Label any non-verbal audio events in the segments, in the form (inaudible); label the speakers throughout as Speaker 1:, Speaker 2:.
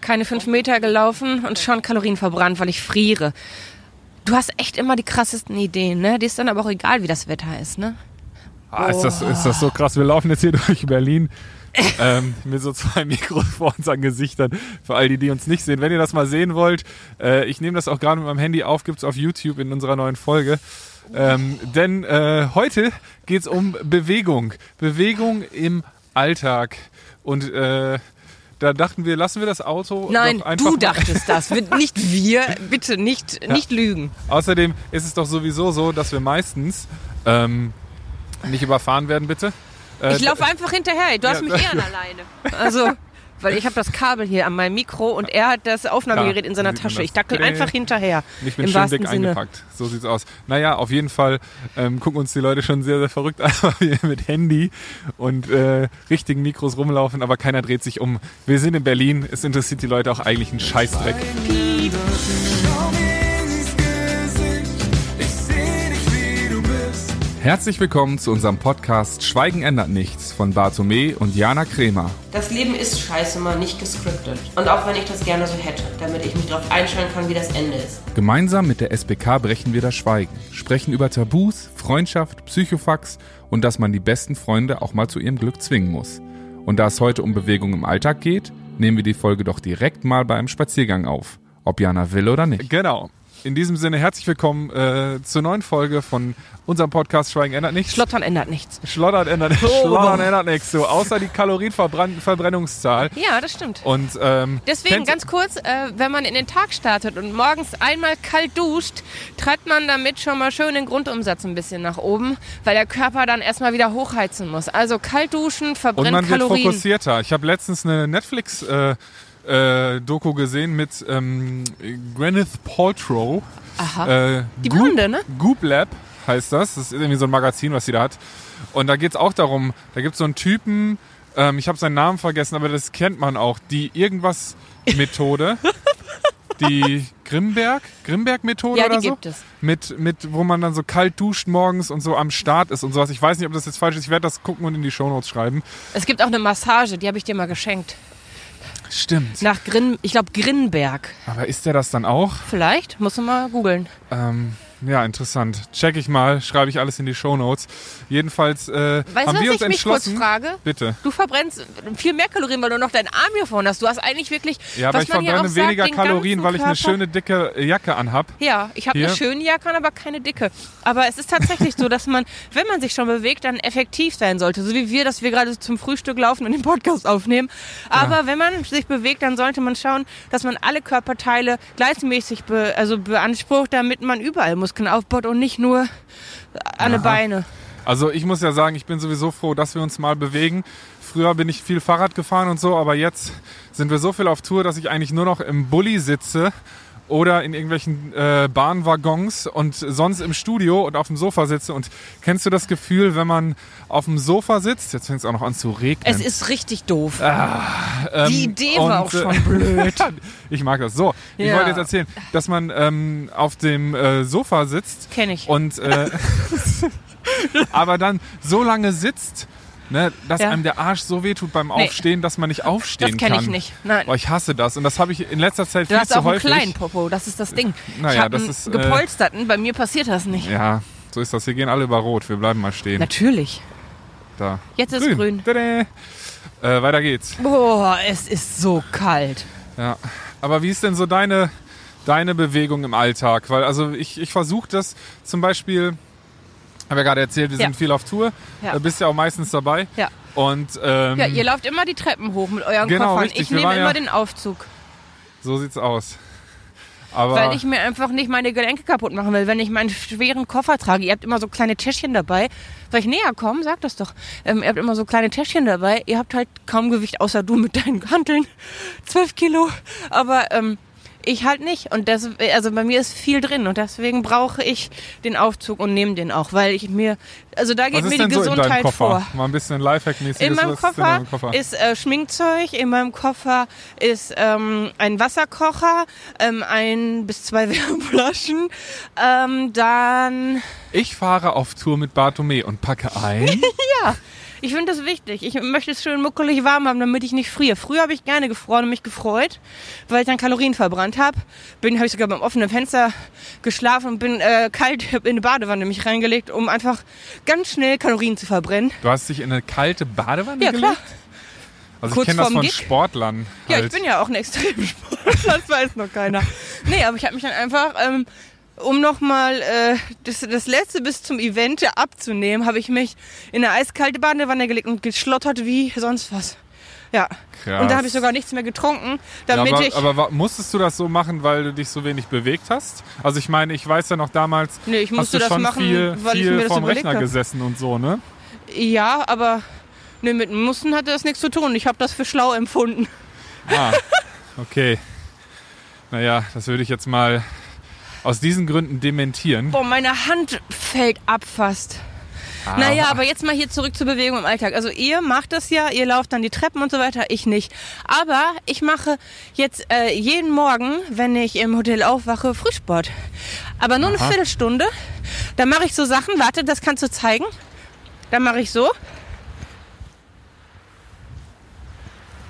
Speaker 1: Keine fünf Meter gelaufen und schon Kalorien verbrannt, weil ich friere. Du hast echt immer die krassesten Ideen, ne? Die ist dann aber auch egal, wie das Wetter ist, ne?
Speaker 2: Ah, ist, das, ist das so krass? Wir laufen jetzt hier (laughs) durch Berlin ähm, mit so zwei Mikros vor unseren Gesichtern. Für all die, die uns nicht sehen. Wenn ihr das mal sehen wollt, äh, ich nehme das auch gerade mit meinem Handy auf, gibt's auf YouTube in unserer neuen Folge. Ähm, denn äh, heute geht's um Bewegung. Bewegung im Alltag. Und äh, da dachten wir, lassen wir das Auto.
Speaker 1: Nein, du dachtest das. (laughs) Nicht wir. Bitte nicht, nicht lügen.
Speaker 2: Außerdem ist es doch sowieso so, dass wir meistens ähm, nicht überfahren werden, bitte. Äh,
Speaker 1: Ich laufe einfach hinterher. Du hast
Speaker 2: Ja,
Speaker 1: mich eher alleine. Also, (laughs) weil ich habe das Kabel hier an meinem Mikro und er hat das Aufnahmegerät
Speaker 2: Ja,
Speaker 1: in seiner Tasche. Ich dackel einfach hinterher.
Speaker 2: Ich bin
Speaker 1: Im
Speaker 2: schön dick
Speaker 1: Sinne.
Speaker 2: eingepackt. So sieht's aus. Naja, auf jeden Fall ähm, gucken uns die Leute schon sehr, sehr verrückt an, (laughs) weil wir mit Handy und äh, richtigen Mikros rumlaufen, aber keiner dreht sich um. Wir sind in Berlin, es interessiert die Leute auch eigentlich einen Scheißdreck.
Speaker 3: Bist.
Speaker 2: Herzlich willkommen zu unserem Podcast Schweigen ändert nichts von Bartome und Jana Kremer.
Speaker 4: Das Leben ist scheiße mal nicht gescriptet. Und auch wenn ich das gerne so hätte, damit ich mich darauf einstellen kann, wie das Ende ist.
Speaker 2: Gemeinsam mit der SBK brechen wir das Schweigen, sprechen über Tabus, Freundschaft, Psychofax und dass man die besten Freunde auch mal zu ihrem Glück zwingen muss. Und da es heute um Bewegung im Alltag geht, nehmen wir die Folge doch direkt mal bei einem Spaziergang auf. Ob Jana will oder nicht. Genau. In diesem Sinne herzlich willkommen äh, zur neuen Folge von unserem Podcast Schweigen ändert nichts.
Speaker 1: Schlottern ändert nichts.
Speaker 2: Schlottern ändert,
Speaker 1: Oh.
Speaker 2: Schlottern ändert nichts. So, außer die Kalorienverbrennungszahl.
Speaker 1: Ja, das stimmt.
Speaker 2: Und ähm,
Speaker 1: Deswegen ganz kurz, äh, wenn man in den Tag startet und morgens einmal kalt duscht, treibt man damit schon mal schön den Grundumsatz ein bisschen nach oben, weil der Körper dann erstmal wieder hochheizen muss. Also kalt duschen
Speaker 2: Und
Speaker 1: verbrennt
Speaker 2: man wird
Speaker 1: Kalorien.
Speaker 2: fokussierter. Ich habe letztens eine Netflix äh, äh, Doku gesehen mit ähm, Gwyneth Paltrow.
Speaker 1: Aha.
Speaker 2: Äh,
Speaker 1: Die
Speaker 2: Goop-
Speaker 1: Blonde, ne?
Speaker 2: Goop Lab heißt das. Das ist irgendwie so ein Magazin, was sie da hat. Und da geht's auch darum, da gibt's so einen Typen, ähm, ich habe seinen Namen vergessen, aber das kennt man auch, die irgendwas Methode. (laughs) Die Grimberg, Grimberg-Methode
Speaker 1: Ja,
Speaker 2: oder
Speaker 1: die
Speaker 2: so?
Speaker 1: gibt es.
Speaker 2: Mit, mit, wo man dann so kalt duscht morgens und so am Start ist und sowas. Ich weiß nicht, ob das jetzt falsch ist. Ich werde das gucken und in die Shownotes schreiben.
Speaker 1: Es gibt auch eine Massage, die habe ich dir mal geschenkt.
Speaker 2: Stimmt.
Speaker 1: Nach Grin, ich glaube Grinberg.
Speaker 2: Aber ist der das dann auch?
Speaker 1: Vielleicht, musst du mal googeln.
Speaker 2: Ähm, ja, interessant. Check ich mal, schreibe ich alles in die Shownotes. Jedenfalls äh,
Speaker 1: Weißt
Speaker 2: haben
Speaker 1: du,
Speaker 2: wir
Speaker 1: was
Speaker 2: uns
Speaker 1: ich mich kurz
Speaker 2: entschlossen.
Speaker 1: frage?
Speaker 2: Bitte.
Speaker 1: Du verbrennst viel mehr Kalorien, weil du noch deinen Arm hier vorne hast. Du hast eigentlich wirklich.
Speaker 2: Ja, aber
Speaker 1: was
Speaker 2: ich verbrenne
Speaker 1: sagt,
Speaker 2: weniger
Speaker 1: den
Speaker 2: Kalorien, weil ich eine schöne dicke Jacke anhab.
Speaker 1: Ja, ich habe eine schöne Jacke an, aber keine dicke. Aber es ist tatsächlich so, dass man, wenn man sich schon bewegt, dann effektiv sein sollte. So wie wir, dass wir gerade zum Frühstück laufen und den Podcast aufnehmen. Aber wenn man sich bewegt, dann sollte man schauen, dass man alle Körperteile gleichmäßig be, also beansprucht, damit man überall Muskeln aufbaut und nicht nur an den Beine.
Speaker 2: Also ich muss ja sagen, ich bin sowieso froh, dass wir uns mal bewegen. Früher bin ich viel Fahrrad gefahren und so, aber jetzt sind wir so viel auf Tour, dass ich eigentlich nur noch im Bulli sitze oder in irgendwelchen äh, Bahnwaggons und sonst im Studio und auf dem Sofa sitze. Und kennst du das Gefühl, wenn man auf dem Sofa sitzt? Jetzt fängt es auch noch an zu regnen.
Speaker 1: Es ist richtig doof.
Speaker 2: Ähm,
Speaker 1: Die Idee war auch schon blöd. (laughs)
Speaker 2: ich mag das. So, ich
Speaker 1: Ja.
Speaker 2: wollte jetzt erzählen, dass man ähm, auf dem äh, Sofa sitzt
Speaker 1: Kenn ich.
Speaker 2: und äh, (laughs) (laughs) aber dann so lange sitzt, ne, dass
Speaker 1: Ja.
Speaker 2: einem der Arsch so wehtut beim
Speaker 1: Nee.
Speaker 2: Aufstehen, dass man nicht aufstehen
Speaker 1: Das
Speaker 2: kann.
Speaker 1: ich nicht. Nein.
Speaker 2: Boah, ich hasse das und das habe ich in letzter Zeit
Speaker 1: Du
Speaker 2: viel
Speaker 1: hast
Speaker 2: zu
Speaker 1: auch einen
Speaker 2: häufig.
Speaker 1: kleinen Popo, das ist das Ding. ich
Speaker 2: Naja,
Speaker 1: habe
Speaker 2: das
Speaker 1: einen
Speaker 2: ist, äh,
Speaker 1: gepolsterten, bei mir passiert das nicht.
Speaker 2: Ja, so ist das. Hier gehen alle über Rot. Wir bleiben mal stehen.
Speaker 1: Natürlich.
Speaker 2: Da.
Speaker 1: Jetzt ist grün.
Speaker 2: Tada. Äh, weiter geht's.
Speaker 1: Boah, es ist so kalt.
Speaker 2: Ja. Aber wie ist denn so deine, deine Bewegung im Alltag? Weil also ich, ich versuche das zum Beispiel, habe ja gerade erzählt, wir
Speaker 1: Ja.
Speaker 2: sind viel auf Tour.
Speaker 1: Ja.
Speaker 2: Da bist ja auch meistens dabei.
Speaker 1: Ja.
Speaker 2: Und ähm,
Speaker 1: Ja, ihr lauft immer die Treppen hoch mit euren
Speaker 2: Genau,
Speaker 1: Koffern.
Speaker 2: richtig.
Speaker 1: Ich
Speaker 2: Wir
Speaker 1: nehme immer
Speaker 2: ja-
Speaker 1: den Aufzug,
Speaker 2: so sieht's aus. Aber
Speaker 1: weil ich mir einfach nicht meine Gelenke kaputt machen will, wenn ich meinen schweren Koffer trage. Ihr habt immer so kleine Täschchen dabei. Soll ich näher kommen? Sag das doch. Ähm, ihr habt immer so kleine Täschchen dabei. Ihr habt halt kaum Gewicht, außer du mit deinen Hanteln. Zwölf Kilo. Aber ähm, ich halt nicht. Und das, also bei mir ist viel drin und deswegen brauche ich den Aufzug und nehme den auch, weil ich mir, also da geht mir die
Speaker 2: so
Speaker 1: Gesundheit
Speaker 2: Koffer?
Speaker 1: vor.
Speaker 2: Mal ein bisschen Lifehack-mäßig.
Speaker 1: In meinem Koffer,
Speaker 2: in Koffer?
Speaker 1: ist äh, Schminkzeug, in meinem Koffer ist ähm, ein Wasserkocher, ähm, ein bis zwei (laughs) Wärmflaschen, ähm, dann
Speaker 2: ich fahre auf Tour mit Bartome und packe ein. (laughs)
Speaker 1: ja, Ich finde das wichtig. Ich möchte es schön muckelig warm haben, damit ich nicht friere. Früher habe ich gerne gefroren und mich gefreut, weil ich dann Kalorien verbrannt habe. Bin, habe ich sogar beim offenen Fenster geschlafen und bin äh, kalt (laughs) in eine Badewanne mich reingelegt, um einfach ganz schnell Kalorien zu verbrennen.
Speaker 2: Du hast dich in eine kalte Badewanne
Speaker 1: Ja,
Speaker 2: gelegt?
Speaker 1: klar.
Speaker 2: Also
Speaker 1: Kurz
Speaker 2: ich kenne das von
Speaker 1: Gig?
Speaker 2: Sportlern.
Speaker 1: Ja,
Speaker 2: halt.
Speaker 1: ich bin ja auch ein (laughs) Extremsportler, das weiß noch keiner. Nee, aber ich habe mich dann einfach, ähm, um nochmal äh, das, das letzte bis zum Event abzunehmen, habe ich mich in eine eiskalte Badewanne gelegt und geschlottert wie sonst was. Ja.
Speaker 2: Krass.
Speaker 1: Und da habe ich sogar nichts mehr getrunken,
Speaker 2: Ja,
Speaker 1: damit
Speaker 2: aber,
Speaker 1: ich...
Speaker 2: aber musstest du das so machen, weil du dich so wenig bewegt hast? Also ich meine, ich weiß ja noch damals,
Speaker 1: Nee, ich
Speaker 2: hast
Speaker 1: musste
Speaker 2: du
Speaker 1: das
Speaker 2: schon
Speaker 1: machen,
Speaker 2: viel,
Speaker 1: weil ich
Speaker 2: viel vorm Rechner
Speaker 1: hab.
Speaker 2: gesessen und so, ne?
Speaker 1: Ja, aber nee, mit Mussten hatte das nichts zu tun. Ich habe das für schlau empfunden.
Speaker 2: Ah, okay. Naja, das würde ich jetzt mal aus diesen Gründen dementieren.
Speaker 1: Boah, meine Hand fällt ab fast.
Speaker 2: Ah.
Speaker 1: Naja, aber jetzt mal hier zurück zur Bewegung im Alltag. Also ihr macht das ja, ihr lauft dann die Treppen und so weiter, ich nicht. Aber ich mache jetzt äh, jeden Morgen, wenn ich im Hotel aufwache, Frühsport. Aber nur eine
Speaker 2: Aha.
Speaker 1: Viertelstunde. Da mache ich so Sachen, warte, das kannst du zeigen. Dann mache ich so.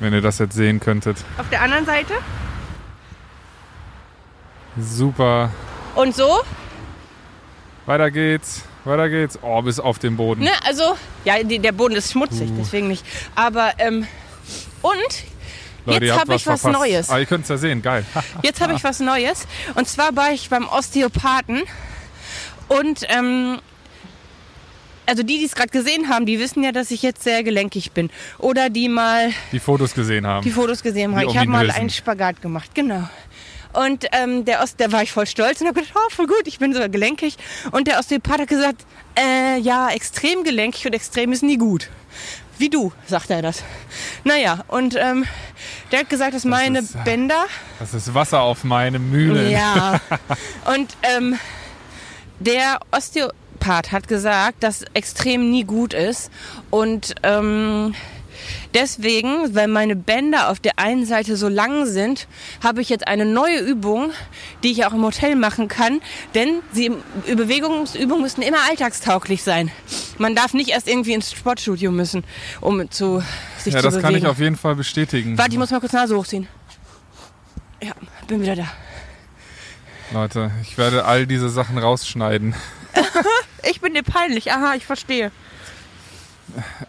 Speaker 2: Wenn ihr das jetzt sehen könntet.
Speaker 1: Auf der anderen Seite.
Speaker 2: Super.
Speaker 1: Und so.
Speaker 2: Weiter geht's. Weiter geht's. Oh, bis auf den Boden.
Speaker 1: Ne, also, ja, die, der Boden ist schmutzig, deswegen nicht. Aber, ähm, und
Speaker 2: Leute,
Speaker 1: jetzt habe ich was
Speaker 2: verpasst.
Speaker 1: Neues.
Speaker 2: Ah, ihr könnt's ja sehen. Geil. (laughs)
Speaker 1: Jetzt habe ich was Neues. Und zwar war ich beim Osteopathen. Und ähm, also die, die es gerade gesehen haben, die wissen ja, dass ich jetzt sehr gelenkig bin. Oder die mal
Speaker 2: Die Fotos gesehen haben.
Speaker 1: die Fotos gesehen haben.
Speaker 2: Die
Speaker 1: Ich habe mal einen Spagat gemacht, genau. Und ähm, der Ost, da war ich voll stolz und habe gedacht, oh, voll gut, ich bin sogar gelenkig. Und der Osteopath hat gesagt, äh, ja, extrem gelenkig und extrem ist nie gut. Wie du, sagt er das. Naja, und ähm, der hat gesagt, dass meine
Speaker 2: ist, äh,
Speaker 1: Bänder
Speaker 2: Das ist Wasser auf meine Mühlen.
Speaker 1: ja. (laughs) Und ähm, der Osteopath hat gesagt, dass extrem nie gut ist. Und ähm, deswegen, weil meine Bänder auf der einen Seite so lang sind, habe ich jetzt eine neue Übung, die ich auch im Hotel machen kann. Denn sie, Bewegungsübungen müssen immer alltagstauglich sein. Man darf nicht erst irgendwie ins Sportstudio müssen, um zu sich
Speaker 2: Ja,
Speaker 1: zu
Speaker 2: das
Speaker 1: bewegen.
Speaker 2: kann ich auf jeden Fall bestätigen.
Speaker 1: Warte, ich muss mal kurz Nase hochziehen. Ja, bin wieder da.
Speaker 2: Leute, ich werde all diese Sachen rausschneiden. (laughs)
Speaker 1: Ich bin dir peinlich. Aha, ich verstehe.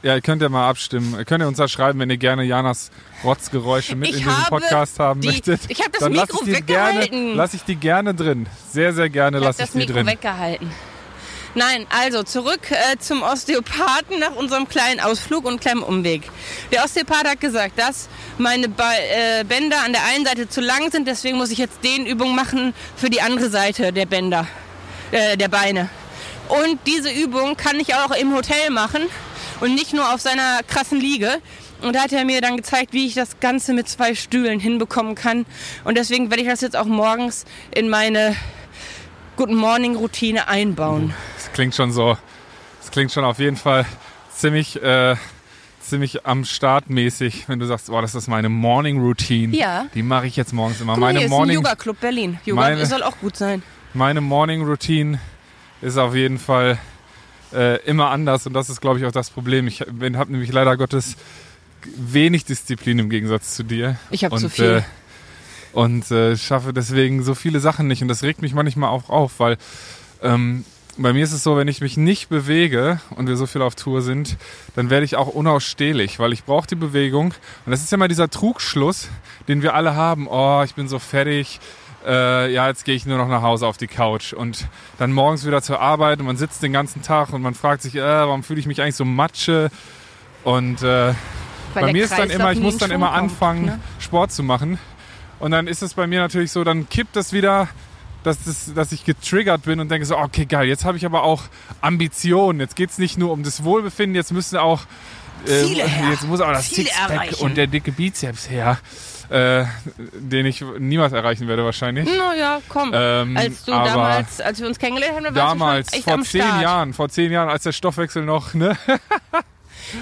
Speaker 2: Ja, ihr könnt ja mal abstimmen. Ihr könnt ja uns da schreiben, wenn ihr gerne Janas Rotzgeräusche mit
Speaker 1: Ich
Speaker 2: in diesem
Speaker 1: habe
Speaker 2: Podcast haben
Speaker 1: die-
Speaker 2: möchtet.
Speaker 1: ich habe das
Speaker 2: dann lass
Speaker 1: Mikro
Speaker 2: ich gerne,
Speaker 1: weggehalten.
Speaker 2: lass ich die gerne drin. Sehr, sehr gerne
Speaker 1: Ich habe
Speaker 2: lasse ich
Speaker 1: das
Speaker 2: die
Speaker 1: Mikro
Speaker 2: drin.
Speaker 1: weggehalten. Nein, also zurück äh, zum Osteopathen nach unserem kleinen Ausflug und kleinen Umweg. Der Osteopath hat gesagt, dass meine Be äh, Bänder an der einen Seite zu lang sind, deswegen muss ich jetzt Dehnübungen machen für die andere Seite der Bänder, äh, der Beine. Und diese Übung kann ich auch im Hotel machen und nicht nur auf seiner krassen Liege. Und da hat er mir dann gezeigt, wie ich das Ganze mit zwei Stühlen hinbekommen kann. Und deswegen werde ich das jetzt auch morgens in meine Good Morning Routine einbauen.
Speaker 2: Das klingt schon so, das klingt schon auf jeden Fall ziemlich, äh, ziemlich am Start mäßig, wenn du sagst, boah, das ist meine Morning Routine.
Speaker 1: Ja.
Speaker 2: Die mache ich jetzt morgens immer.
Speaker 1: Guck
Speaker 2: meine
Speaker 1: hier ist ein
Speaker 2: Morning,
Speaker 1: Yoga Club Berlin. Yoga
Speaker 2: Meine-
Speaker 1: soll auch gut sein.
Speaker 2: meine Morning Routine ist auf jeden Fall äh, immer anders und das ist, glaube ich, auch das Problem. Ich habe nämlich leider Gottes wenig Disziplin im Gegensatz zu dir.
Speaker 1: Ich hab
Speaker 2: Und,
Speaker 1: zu viel.
Speaker 2: Äh, und äh, schaffe deswegen so viele Sachen nicht und das regt mich manchmal auch auf, weil ähm, bei mir ist es so, wenn ich mich nicht bewege und wir so viel auf Tour sind, dann werde ich auch unausstehlich, weil ich brauche die Bewegung. Und das ist ja mal dieser Trugschluss, den wir alle haben. Oh, ich bin so fertig. Äh, ja, jetzt gehe ich nur noch nach Hause auf die Couch und dann morgens wieder zur Arbeit und man sitzt den ganzen Tag und man fragt sich, äh, warum fühle ich mich eigentlich so matsche? Und äh, bei mir ist dann
Speaker 1: Kreislauf
Speaker 2: immer, ich muss dann immer
Speaker 1: kommt,
Speaker 2: anfangen,
Speaker 1: ne?
Speaker 2: Sport zu machen. Und dann ist es bei mir natürlich so, dann kippt das wieder, dass, das, dass ich getriggert bin und denke so, okay, geil, jetzt habe ich aber auch Ambitionen. Jetzt geht es nicht nur um das Wohlbefinden, jetzt müssen auch äh, jetzt muss auch das
Speaker 1: Ziele
Speaker 2: Sixpack
Speaker 1: erreichen.
Speaker 2: und der dicke Bizeps her, äh, den ich niemals erreichen werde wahrscheinlich.
Speaker 1: Naja, komm.
Speaker 2: Ähm,
Speaker 1: als du damals, als wir uns kennengelernt haben, da warst
Speaker 2: Damals,
Speaker 1: du schon
Speaker 2: vor zehn. Jahren, vor zehn Jahren, als der Stoffwechsel noch, ne? (laughs)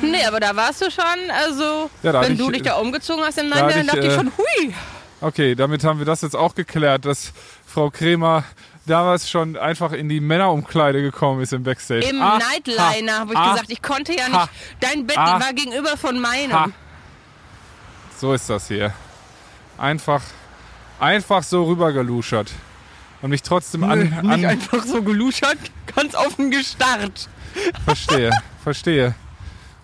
Speaker 1: Nee, aber da warst du schon, also,
Speaker 2: Ja, da
Speaker 1: wenn
Speaker 2: ich-
Speaker 1: du dich da umgezogen hast im
Speaker 2: da
Speaker 1: Nein,
Speaker 2: hab
Speaker 1: dann
Speaker 2: ich,
Speaker 1: dachte ich
Speaker 2: äh,
Speaker 1: schon, hui.
Speaker 2: Okay, damit haben wir das jetzt auch geklärt, dass Frau Kremer damals schon einfach in die Männerumkleide gekommen ist im Backstage.
Speaker 1: Im
Speaker 2: Ah,
Speaker 1: Nightliner
Speaker 2: ha,
Speaker 1: habe ich
Speaker 2: ah,
Speaker 1: gesagt, ich konnte ja nicht. Dein Bett
Speaker 2: ah,
Speaker 1: war gegenüber von meinem.
Speaker 2: So ist das hier. Einfach, einfach so rübergeluschert. Und mich trotzdem an,
Speaker 1: Nicht
Speaker 2: an
Speaker 1: einfach so geluschert, ganz offen gestarrt.
Speaker 2: verstehe, (laughs) verstehe.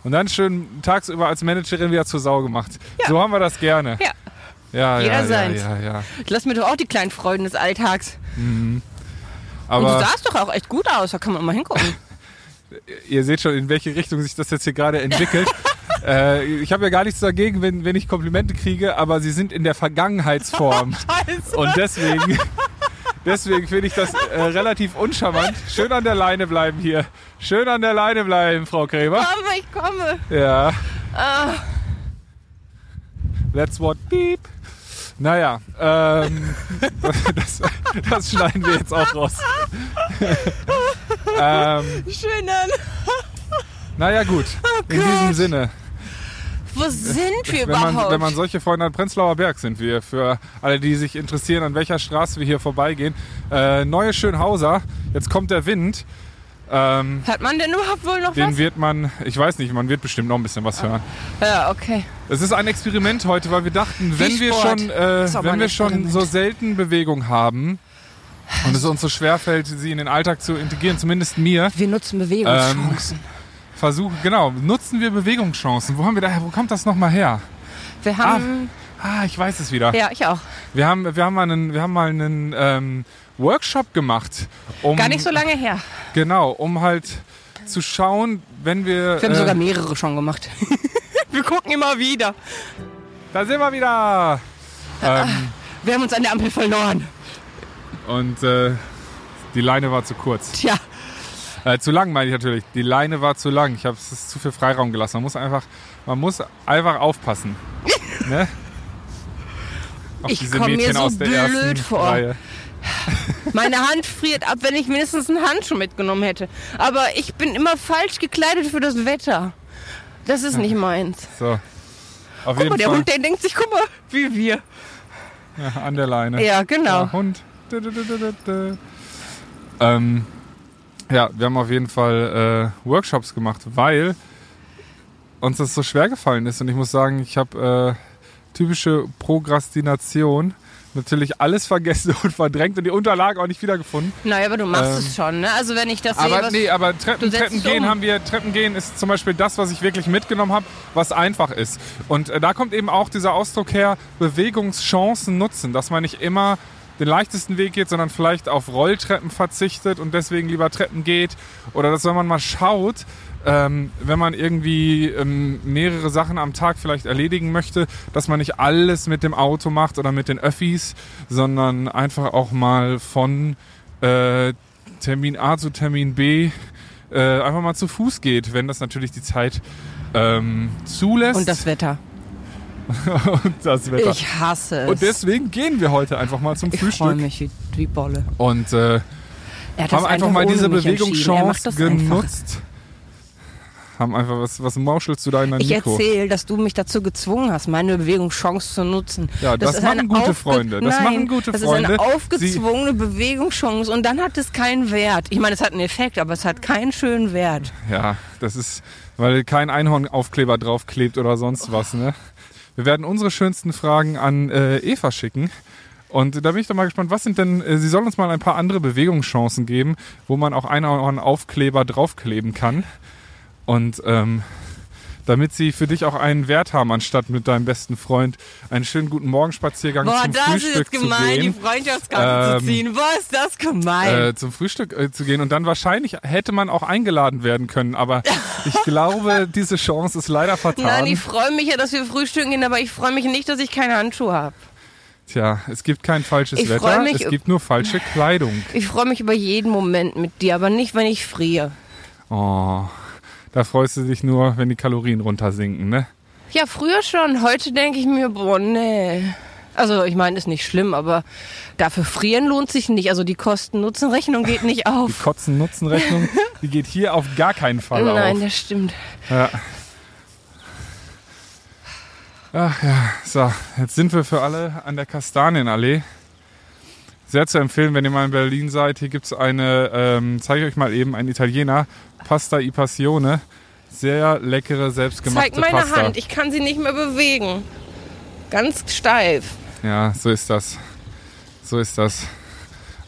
Speaker 2: Und dann schön tagsüber als Managerin wieder zur Sau gemacht. So haben wir das gerne.
Speaker 1: Ja.
Speaker 2: Ja,
Speaker 1: Jeder
Speaker 2: ja, ja,
Speaker 1: seins.
Speaker 2: ja, ja.
Speaker 1: Lass mir doch auch die kleinen Freuden des Alltags. Und du
Speaker 2: Aber
Speaker 1: sahst doch auch echt gut aus, da kann man mal hingucken. (laughs)
Speaker 2: ihr seht schon, in welche Richtung sich das jetzt hier gerade entwickelt. (laughs) äh, ich habe ja gar nichts dagegen, wenn, wenn ich Komplimente kriege, aber sie sind in der Vergangenheitsform. (laughs) Und deswegen, deswegen finde ich das äh, relativ uncharmant. Schön an der Leine bleiben hier. Schön an der Leine bleiben, Frau Krämer.
Speaker 1: Aber ich komme.
Speaker 2: Ja.
Speaker 1: Ah,
Speaker 2: That's what beep. Naja, ähm, (laughs) das, das schneiden wir jetzt auch raus. (laughs) ähm,
Speaker 1: schön an.
Speaker 2: Naja, gut. In diesem Sinne.
Speaker 1: Wo sind wir
Speaker 2: Wenn man,
Speaker 1: überhaupt?
Speaker 2: wenn man solche Freunde hat, Prenzlauer Berg sind wir. Für alle, die sich interessieren, an welcher Straße wir hier vorbeigehen. Äh, Neue Schönhauser. Jetzt kommt der Wind. Ähm,
Speaker 1: Hat man denn überhaupt wohl noch
Speaker 2: den
Speaker 1: was?
Speaker 2: wird man, ich weiß nicht, man wird bestimmt noch ein bisschen was hören.
Speaker 1: Ja, okay.
Speaker 2: Es ist ein Experiment heute, weil wir dachten, wenn wir schon, äh, wenn wir schon so selten Bewegung haben und es uns so schwerfällt, sie in den Alltag zu integrieren, zumindest mir,
Speaker 1: Wir nutzen Bewegungschancen.
Speaker 2: Versuchen, genau, nutzen wir Bewegungschancen. Wo haben wir da, wo kommt das nochmal her?
Speaker 1: wir haben.
Speaker 2: Ah, ich weiß es wieder.
Speaker 1: ja, ich auch.
Speaker 2: Wir haben, wir haben mal einen, wir haben mal einen ähm, Workshop gemacht, um
Speaker 1: Gar nicht so lange her.
Speaker 2: genau, um halt zu schauen, wenn wir,
Speaker 1: Wir haben
Speaker 2: äh,
Speaker 1: sogar mehrere schon gemacht. (laughs) wir gucken immer wieder.
Speaker 2: da sind wir wieder. Ähm,
Speaker 1: Wir haben uns an der Ampel verloren.
Speaker 2: und äh, die Leine war zu kurz.
Speaker 1: Tja,
Speaker 2: Äh, zu lang meine ich natürlich. Die Leine war zu lang. Ich habe es zu viel Freiraum gelassen. Man muss einfach, man muss einfach aufpassen. (laughs) ne? Auf
Speaker 1: Ich
Speaker 2: diese
Speaker 1: komm mir so blöd vor.
Speaker 2: Reihe.
Speaker 1: meine Hand friert ab, wenn ich mindestens einen Handschuh mitgenommen hätte. Aber ich bin immer falsch gekleidet für das Wetter. Das ist nicht meins.
Speaker 2: So. Auf
Speaker 1: Guck
Speaker 2: jeden
Speaker 1: mal, der
Speaker 2: Fall
Speaker 1: Hund, der denkt sich, guck mal, wie wir.
Speaker 2: ja, an der Leine.
Speaker 1: Ja, genau.
Speaker 2: Ja, Hund. Du, du, du. Ähm, ja, wir haben auf jeden Fall äh, Workshops gemacht, weil uns das so schwer gefallen ist. Und ich muss sagen, ich habe äh, typische Prokrastination natürlich alles (laughs) vergessen und verdrängt und die Unterlagen auch nicht wiedergefunden.
Speaker 1: Naja, aber du machst
Speaker 2: Ähm,
Speaker 1: es schon, ne? Also wenn ich das sehe,
Speaker 2: Aber
Speaker 1: was...
Speaker 2: nee, aber Treppen, Treppen gehen
Speaker 1: um.
Speaker 2: haben wir, Treppen gehen ist zum Beispiel das, was ich wirklich mitgenommen habe, was einfach ist. Und äh, da kommt eben auch dieser Ausdruck her, Bewegungschancen nutzen, dass man nicht immer den leichtesten Weg geht, sondern vielleicht auf Rolltreppen verzichtet und deswegen lieber Treppen geht. Oder dass wenn man mal schaut, ähm, wenn man irgendwie ähm, mehrere Sachen am Tag vielleicht erledigen möchte, dass man nicht alles mit dem Auto macht oder mit den Öffis, sondern einfach auch mal von äh, Termin A zu Termin B äh, einfach mal zu Fuß geht, wenn das natürlich die Zeit ähm, zulässt.
Speaker 1: Und das Wetter. (laughs)
Speaker 2: Und das Wetter.
Speaker 1: Ich hasse es.
Speaker 2: Und deswegen gehen wir heute einfach mal zum
Speaker 1: ich freue
Speaker 2: Frühstück
Speaker 1: mich wie, wie Bolle.
Speaker 2: und äh, haben
Speaker 1: das
Speaker 2: einfach mal diese Bewegungschance
Speaker 1: das einfach.
Speaker 2: genutzt. Haben einfach was, was mauschelst du da in dein
Speaker 1: Ich
Speaker 2: Mikro?
Speaker 1: erzähle, dass du mich dazu gezwungen hast, meine Bewegungschance zu nutzen.
Speaker 2: Ja, das
Speaker 1: ist
Speaker 2: machen gute Freunde. Das
Speaker 1: Nein,
Speaker 2: machen gute
Speaker 1: das
Speaker 2: Freunde.
Speaker 1: ist eine aufgezwungene Bewegungschance und dann hat es keinen Wert. Ich meine, es hat einen Effekt, aber es hat keinen schönen Wert.
Speaker 2: Ja, das ist, weil kein Einhornaufkleber draufklebt oder sonst was. Ne? Wir werden unsere schönsten Fragen an äh, Eva schicken. Und da bin ich doch mal gespannt, was sind denn, äh, sie soll uns mal ein paar andere Bewegungschancen geben, wo man auch Einhornaufkleber draufkleben kann. Und ähm, damit sie für dich auch einen Wert haben, anstatt mit deinem besten Freund einen schönen guten Morgenspaziergang
Speaker 1: Boah,
Speaker 2: zum
Speaker 1: das ist
Speaker 2: Frühstück
Speaker 1: jetzt gemein,
Speaker 2: zu
Speaker 1: die
Speaker 2: gehen.
Speaker 1: Freundschaftskarte
Speaker 2: Ähm,
Speaker 1: zu ziehen. Boah, ist das gemein.
Speaker 2: Äh, zum Frühstück äh, zu gehen und dann wahrscheinlich hätte man auch eingeladen werden können, aber (laughs) ich glaube, diese Chance ist leider vertan.
Speaker 1: Nein, ich freue mich ja, dass wir frühstücken gehen, aber ich freue mich nicht, dass ich keine Handschuhe habe.
Speaker 2: Tja, es gibt kein falsches
Speaker 1: Ich
Speaker 2: Wetter,
Speaker 1: mich
Speaker 2: es gibt nur falsche Kleidung.
Speaker 1: Ich freue mich über jeden Moment mit dir, aber nicht, wenn ich friere.
Speaker 2: Oh, da freust du dich nur, wenn die Kalorien runtersinken, ne?
Speaker 1: Ja, früher schon. Heute denke ich mir, boah, nee. Also, ich meine, ist nicht schlimm, aber dafür frieren lohnt sich nicht. Also, die Kosten-Nutzen-Rechnung geht nicht
Speaker 2: Die
Speaker 1: auf.
Speaker 2: Kotzen-Nutzen-Rechnung, die geht hier auf gar keinen Fall
Speaker 1: Nein,
Speaker 2: auf.
Speaker 1: das stimmt.
Speaker 2: Ja. Ach ja, so, jetzt sind wir für alle an der Kastanienallee. Sehr zu empfehlen, wenn ihr mal in Berlin seid. Hier gibt's eine, ähm, zeige ich euch mal eben, ein Italiener, Pasta i Passione. Sehr leckere, selbstgemachte
Speaker 1: Zeig meine
Speaker 2: Pasta.
Speaker 1: Hand, ich kann sie nicht mehr bewegen. Ganz steif.
Speaker 2: Ja, so ist das. So ist das.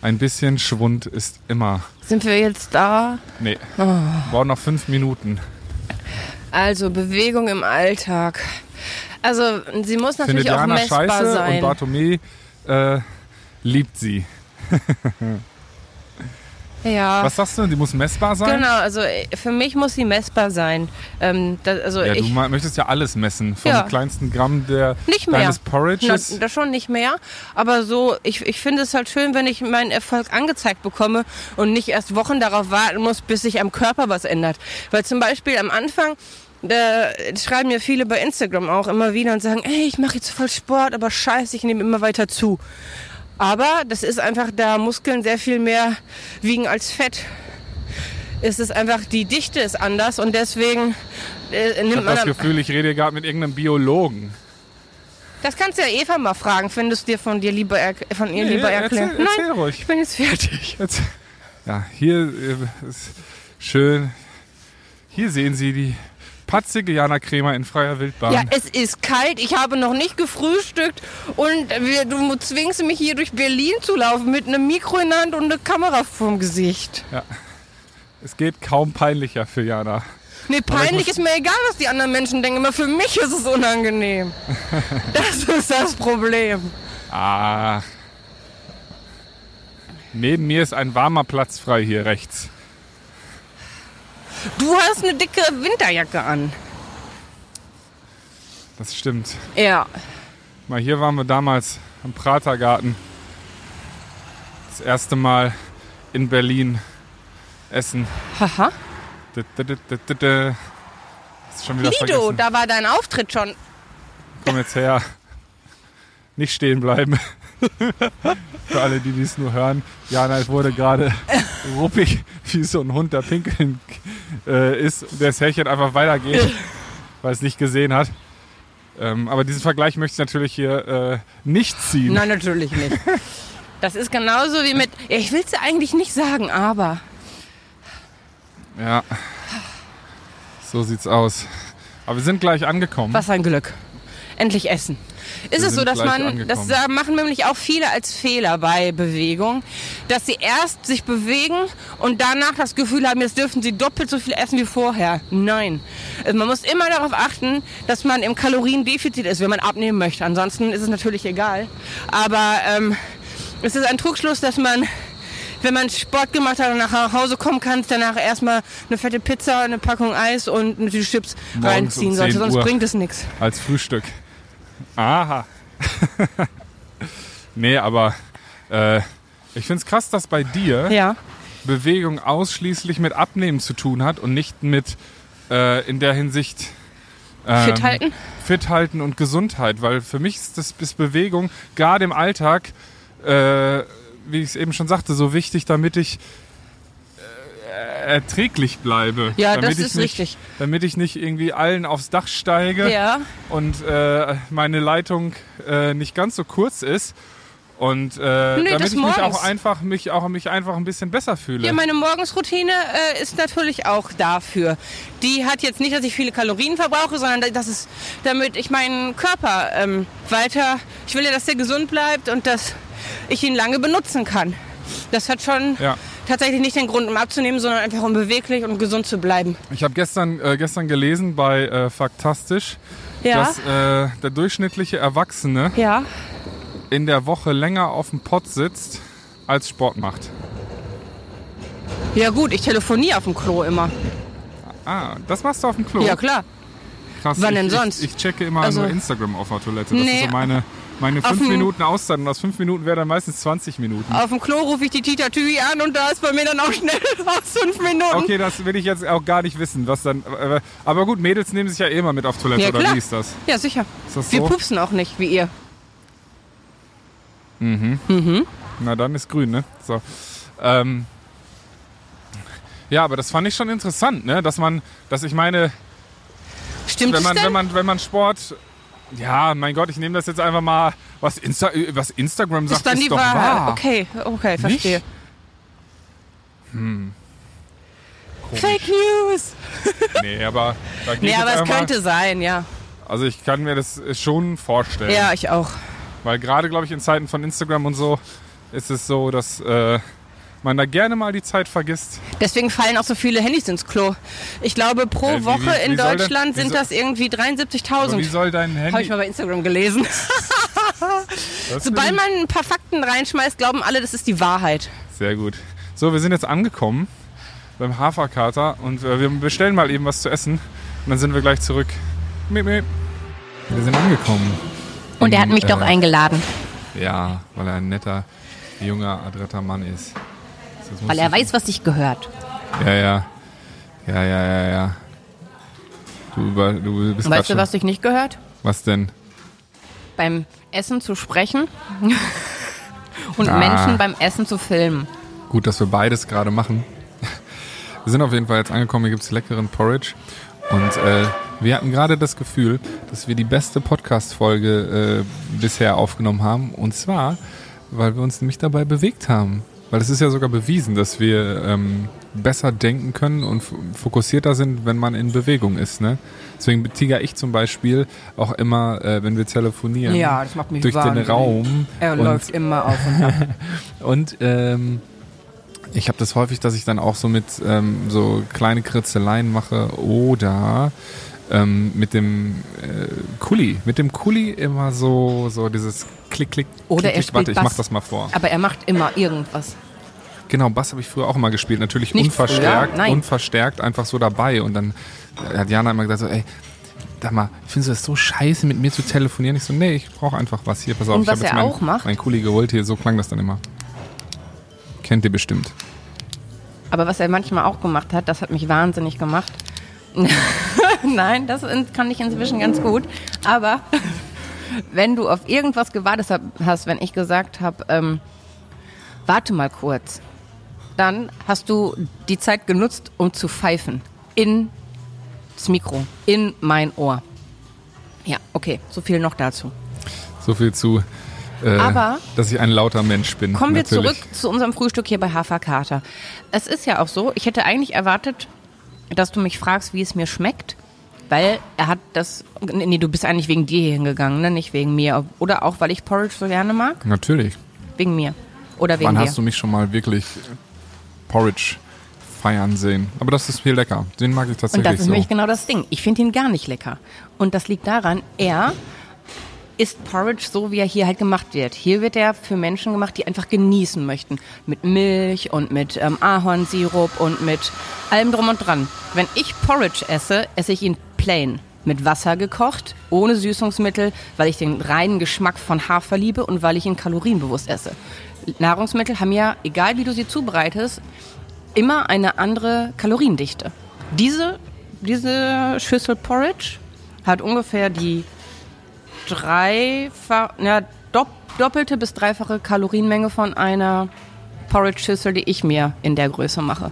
Speaker 2: Ein bisschen Schwund ist immer.
Speaker 1: Sind wir jetzt da?
Speaker 2: Nee,
Speaker 1: Oh.
Speaker 2: brauchen noch fünf Minuten.
Speaker 1: Also Bewegung im Alltag. Also sie muss natürlich
Speaker 2: Findet
Speaker 1: auch
Speaker 2: Jana
Speaker 1: messbar
Speaker 2: scheiße und
Speaker 1: sein.
Speaker 2: Bartome äh, liebt sie. (laughs)
Speaker 1: Ja.
Speaker 2: Was sagst du? Die muss messbar sein?
Speaker 1: Genau, also äh, für mich muss sie messbar sein. Ähm, das, also
Speaker 2: Ja, du
Speaker 1: ich
Speaker 2: möchtest ja alles messen. Vom
Speaker 1: Ja.
Speaker 2: kleinsten Gramm der,
Speaker 1: nicht mehr.
Speaker 2: deines
Speaker 1: Na,
Speaker 2: Porridges.
Speaker 1: das schon nicht mehr. Aber so, ich, ich finde es halt schön, wenn ich meinen Erfolg angezeigt bekomme und nicht erst Wochen darauf warten muss, bis sich am Körper was ändert. Weil zum Beispiel am Anfang, da schreiben mir viele bei Instagram auch immer wieder und sagen, ey, ich mache jetzt voll Sport, aber scheiße, ich nehme immer weiter zu. Aber das ist einfach, da Muskeln sehr viel mehr wiegen als Fett. Es ist einfach, die Dichte ist anders und deswegen äh,
Speaker 2: ich
Speaker 1: nimmt
Speaker 2: habe
Speaker 1: man...
Speaker 2: das Gefühl, ich rede gerade mit irgendeinem Biologen.
Speaker 1: Das kannst du ja Eva mal fragen, findest du dir von dir lieber er, von ihr lieber erklären?
Speaker 2: Erzähl, erzähl
Speaker 1: Nein,
Speaker 2: ruhig.
Speaker 1: ich bin jetzt fertig.
Speaker 2: Ja, hier äh, ist schön. Hier sehen Sie die patzige Jana Kremer in freier Wildbahn.
Speaker 1: Ja, es ist kalt, ich habe noch nicht gefrühstückt und wir, du zwingst mich hier durch Berlin zu laufen mit einem Mikro in der Hand und einer Kamera vorm Gesicht.
Speaker 2: Es geht kaum peinlicher für Jana.
Speaker 1: Nee, peinlich ist mir egal, was die anderen Menschen denken, aber für mich ist es unangenehm. (laughs) Das ist das Problem.
Speaker 2: Ah. Neben mir ist ein warmer Platz frei hier rechts.
Speaker 1: Du hast eine dicke Winterjacke an.
Speaker 2: Das stimmt.
Speaker 1: Ja.
Speaker 2: Mal hier waren wir damals am Pratergarten. Das erste Mal in Berlin essen.
Speaker 1: Haha.
Speaker 2: D- d- d- d- d- d- Ist schon wieder
Speaker 1: Lido,
Speaker 2: vergessen.
Speaker 1: da war dein Auftritt schon.
Speaker 2: Komm jetzt her. Nicht stehen bleiben. Für alle, die dies nur hören. Jana wurde gerade ruppig, wie so ein Hund, der pinkeln äh, ist. Und das Härchen einfach weitergeht, weil es nicht gesehen hat. Ähm, aber diesen Vergleich möchte ich natürlich hier äh, nicht ziehen.
Speaker 1: Nein, natürlich nicht. Das ist genauso wie mit. Ja, ich will es eigentlich nicht sagen, aber.
Speaker 2: Ja. So sieht's aus. Aber wir sind gleich angekommen.
Speaker 1: Was ein Glück. Endlich essen. Ist
Speaker 2: Wir
Speaker 1: es so, dass man, das
Speaker 2: angekommen.
Speaker 1: äh, machen nämlich auch viele als Fehler bei Bewegung, dass sie erst sich bewegen und danach das Gefühl haben, jetzt dürfen sie doppelt so viel essen wie vorher. Nein. Also man muss immer darauf achten, dass man im Kaloriendefizit ist, wenn man abnehmen möchte. Ansonsten ist es natürlich egal. Aber ähm, es ist ein Trugschluss, dass man wenn man Sport gemacht hat und nach Hause kommen kann, danach erstmal eine fette Pizza, eine Packung Eis und eine Tüte Chips
Speaker 2: Morgens
Speaker 1: reinziehen
Speaker 2: um
Speaker 1: sollte,
Speaker 2: 10
Speaker 1: sonst
Speaker 2: Uhr.
Speaker 1: bringt es nichts.
Speaker 2: Als Frühstück. Aha. (laughs) nee, aber äh, ich find's krass, dass bei dir
Speaker 1: Ja.
Speaker 2: Bewegung ausschließlich mit Abnehmen zu tun hat und nicht mit äh, in der Hinsicht ähm,
Speaker 1: Fit halten?
Speaker 2: fit halten und Gesundheit, weil für mich ist das ist Bewegung gerade im Alltag, äh, wie ich es eben schon sagte, so wichtig, damit ich erträglich bleibe.
Speaker 1: Ja,
Speaker 2: damit
Speaker 1: das
Speaker 2: ich
Speaker 1: ist
Speaker 2: nicht,
Speaker 1: richtig.
Speaker 2: Damit ich nicht irgendwie allen aufs Dach steige
Speaker 1: Ja.
Speaker 2: und äh, meine Leitung äh, nicht ganz so kurz ist. Und äh,
Speaker 1: Nee,
Speaker 2: damit ich mich
Speaker 1: morgens.
Speaker 2: auch einfach mich auch mich einfach ein bisschen besser fühle.
Speaker 1: Ja, meine Morgensroutine äh, ist natürlich auch dafür. Die hat jetzt nicht, dass ich viele Kalorien verbrauche, sondern das ist, damit ich meinen Körper ähm, weiter. Ich will ja, dass der gesund bleibt und dass ich ihn lange benutzen kann. Das hat schon
Speaker 2: Ja.
Speaker 1: Tatsächlich nicht den Grund, um abzunehmen, sondern einfach um beweglich und gesund zu bleiben.
Speaker 2: Ich habe gestern, äh, gestern gelesen bei äh, Faktastisch,
Speaker 1: Ja.
Speaker 2: dass äh, der durchschnittliche Erwachsene
Speaker 1: ja.
Speaker 2: in der Woche länger auf dem Pott sitzt, als Sport macht.
Speaker 1: Ja gut, ich telefoniere auf dem Klo immer.
Speaker 2: Ah, das machst du auf dem Klo?
Speaker 1: Ja klar.
Speaker 2: Krass.
Speaker 1: wann
Speaker 2: ich,
Speaker 1: denn
Speaker 2: ich,
Speaker 1: sonst?
Speaker 2: Ich, checke immer
Speaker 1: Also-
Speaker 2: nur Instagram auf der Toilette. Das
Speaker 1: Nee.
Speaker 2: ist so meine, meine
Speaker 1: Auf
Speaker 2: 5
Speaker 1: dem-
Speaker 2: Minuten Auszeit und aus 5 Minuten wäre dann meistens 20 Minuten.
Speaker 1: Auf dem Klo rufe ich die Tita Tüi an und da ist bei mir dann auch schnell (laughs) aus fünf Minuten.
Speaker 2: Okay, das will ich jetzt auch gar nicht wissen, was dann. Äh, aber gut, Mädels nehmen sich ja eh immer mit auf Toilette,
Speaker 1: Ja,
Speaker 2: oder wie ist das?
Speaker 1: Ja, sicher.
Speaker 2: Das
Speaker 1: Wir
Speaker 2: so?
Speaker 1: pupsen auch nicht, wie ihr.
Speaker 2: Na dann ist grün, ne? So. Ähm, ja, aber das fand ich schon interessant, ne? Dass man, dass ich meine,
Speaker 1: Stimmt
Speaker 2: wenn man, wenn man, wenn man Sport, ja, mein Gott, ich nehme das jetzt einfach mal, Was, Insta was Instagram sagt,
Speaker 1: ist dann die
Speaker 2: doch
Speaker 1: Wahrheit.
Speaker 2: wahr.
Speaker 1: Okay, okay, verstehe. Fake News. (laughs)
Speaker 2: Nee, aber da
Speaker 1: Nee, aber es könnte sein, ja.
Speaker 2: Also ich kann mir das schon vorstellen.
Speaker 1: Ja, ich auch.
Speaker 2: Weil gerade, glaube ich, in Zeiten von Instagram und so ist es so, dass äh, man da gerne mal die Zeit vergisst.
Speaker 1: Deswegen fallen auch so viele Handys ins Klo. Ich glaube, pro
Speaker 2: Äh, wie-
Speaker 1: Woche
Speaker 2: wie-
Speaker 1: in
Speaker 2: wie denn-
Speaker 1: Deutschland
Speaker 2: wie
Speaker 1: sind
Speaker 2: soll-
Speaker 1: das irgendwie
Speaker 2: Aber wie
Speaker 1: 73.000.
Speaker 2: soll dein
Speaker 1: Habe ich
Speaker 2: Handy...
Speaker 1: mal bei Instagram gelesen. (laughs) Sobald man ein paar Fakten reinschmeißt, glauben alle, das ist die Wahrheit.
Speaker 2: Sehr gut. So, wir sind jetzt angekommen beim Haferkater und äh, wir bestellen mal eben was zu essen und dann sind wir gleich zurück. Miep, miep. Wir sind angekommen.
Speaker 1: Und er hat
Speaker 2: In,
Speaker 1: mich doch
Speaker 2: äh,
Speaker 1: eingeladen,
Speaker 2: Ja, weil er ein netter, junger, adretter Mann ist.
Speaker 1: Weil er weiß, was sich gehört.
Speaker 2: Ja, ja. Ja, ja, ja, ja. Du, du bist
Speaker 1: Weißt du, was sich nicht gehört?
Speaker 2: Was denn?
Speaker 1: Beim Essen zu sprechen (laughs) und
Speaker 2: Ah.
Speaker 1: Menschen beim Essen zu filmen.
Speaker 2: Gut, dass wir beides gerade machen. Wir sind auf jeden Fall jetzt angekommen, hier gibt es leckeren Porridge. Und äh, wir hatten gerade das Gefühl, dass wir die beste Podcast-Folge äh, bisher aufgenommen haben. Und zwar, weil wir uns nämlich dabei bewegt haben. Weil es ist ja sogar bewiesen, dass wir ähm, besser denken können und fokussierter sind, wenn man in Bewegung ist. Ne? Deswegen tiger ich zum Beispiel auch immer, äh, wenn wir telefonieren,
Speaker 1: Ja, das macht mich
Speaker 2: durch den
Speaker 1: wahnsinnig.
Speaker 2: Raum.
Speaker 1: Er
Speaker 2: und
Speaker 1: läuft immer auf und ab. (laughs)
Speaker 2: und ähm, ich habe das häufig, dass ich dann auch so mit ähm, so kleine Kritzeleien mache oder ähm, mit dem äh, Kuli. Mit dem Kuli immer so, so dieses Klick, Klick.
Speaker 1: Oder
Speaker 2: klick,
Speaker 1: er
Speaker 2: klick.
Speaker 1: spielt
Speaker 2: Warte, ich mach das mal vor.
Speaker 1: Aber er macht immer irgendwas.
Speaker 2: Genau, Bass habe ich früher auch immer gespielt. Natürlich
Speaker 1: Nicht
Speaker 2: unverstärkt,
Speaker 1: früher,
Speaker 2: unverstärkt, einfach so dabei. Und dann hat Jana immer gesagt so, ey, sag mal, findest du das so scheiße, mit mir zu telefonieren? Ich so, nee, ich brauche einfach was. Hier, pass auf,
Speaker 1: Und
Speaker 2: ich habe
Speaker 1: was
Speaker 2: jetzt
Speaker 1: er
Speaker 2: mein,
Speaker 1: auch macht?
Speaker 2: mein Kuli geholt. Hier, so klang das dann immer. Kennt ihr bestimmt.
Speaker 1: Aber was er manchmal auch gemacht hat, das hat mich wahnsinnig gemacht. (laughs) Nein, das kann ich inzwischen ganz gut. Aber (laughs) wenn du auf irgendwas gewartet hast, wenn ich gesagt habe, ähm, warte mal kurz, dann hast du die Zeit genutzt, um zu pfeifen. In das Mikro, in mein Ohr. Ja, okay, so viel noch dazu.
Speaker 2: So viel zu, äh,
Speaker 1: Aber-
Speaker 2: dass ich ein lauter Mensch bin.
Speaker 1: Kommen wir
Speaker 2: natürlich.
Speaker 1: zurück zu unserem Frühstück hier bei Haferkater. Es ist ja auch so, ich hätte eigentlich erwartet, dass du mich fragst, wie es mir schmeckt, weil er hat das. Nee, du bist eigentlich wegen dir hier hingegangen, ne? nicht wegen mir. Oder auch, weil ich Porridge so gerne mag?
Speaker 2: Natürlich.
Speaker 1: Wegen mir. Oder wegen
Speaker 2: Wann
Speaker 1: dir.
Speaker 2: hast du mich schon mal wirklich Porridge feiern sehen? Aber das ist viel lecker. Den mag ich
Speaker 1: Und
Speaker 2: tatsächlich
Speaker 1: das ist
Speaker 2: so.
Speaker 1: nämlich genau das Ding. Ich finde ihn gar nicht lecker. Und das liegt daran, er ist Porridge so, wie er hier halt gemacht wird. Hier wird er für Menschen gemacht, die einfach genießen möchten. Mit Milch und mit ähm, Ahornsirup und mit allem drum und dran. Wenn ich Porridge esse, esse ich ihn plain. Mit Wasser gekocht, ohne Süßungsmittel, weil ich den reinen Geschmack von Hafer liebe und weil ich ihn kalorienbewusst esse. Nahrungsmittel haben ja, egal wie du sie zubereitest, immer eine andere Kaloriendichte. Diese, diese Schüssel Porridge hat ungefähr die dreifach, ja, dopp, doppelte bis dreifache Kalorienmenge von einer Porridge-Schüssel, die ich mir in der Größe mache.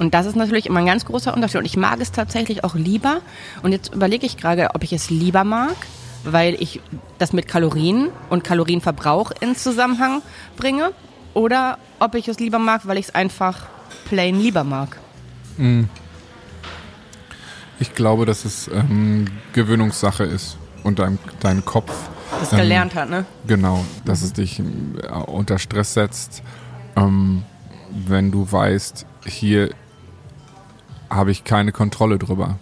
Speaker 1: Und das ist natürlich immer ein ganz großer Unterschied. Und ich mag es tatsächlich auch lieber. Und jetzt überlege ich gerade, ob ich es lieber mag, weil ich das mit Kalorien und Kalorienverbrauch in Zusammenhang bringe. Oder ob ich es lieber mag, weil ich es einfach plain lieber mag.
Speaker 2: Ich glaube, dass es ähm, Gewöhnungssache ist und dein, dein Kopf.
Speaker 1: Das
Speaker 2: ähm,
Speaker 1: gelernt hat, ne?
Speaker 2: Genau, dass es dich äh, unter Stress setzt, ähm, wenn du weißt, hier habe ich keine Kontrolle drüber.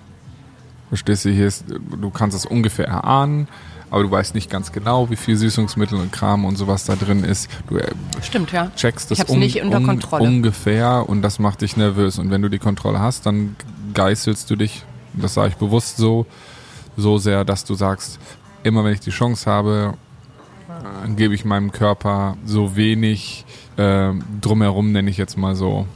Speaker 2: Verstehst du, hier ist, du kannst es ungefähr erahnen, aber du weißt nicht ganz genau, wie viel Süßungsmittel und Kram und sowas da drin ist. Du äh,
Speaker 1: Stimmt, ja.
Speaker 2: checkst das
Speaker 1: unter Kontrolle.
Speaker 2: ungefähr und das macht dich nervös. Und wenn du die Kontrolle hast, dann geißelst du dich, das sage ich bewusst so, so sehr, dass du sagst, immer wenn ich die Chance habe, äh, gebe ich meinem Körper so wenig äh, drumherum, nenne ich jetzt mal so.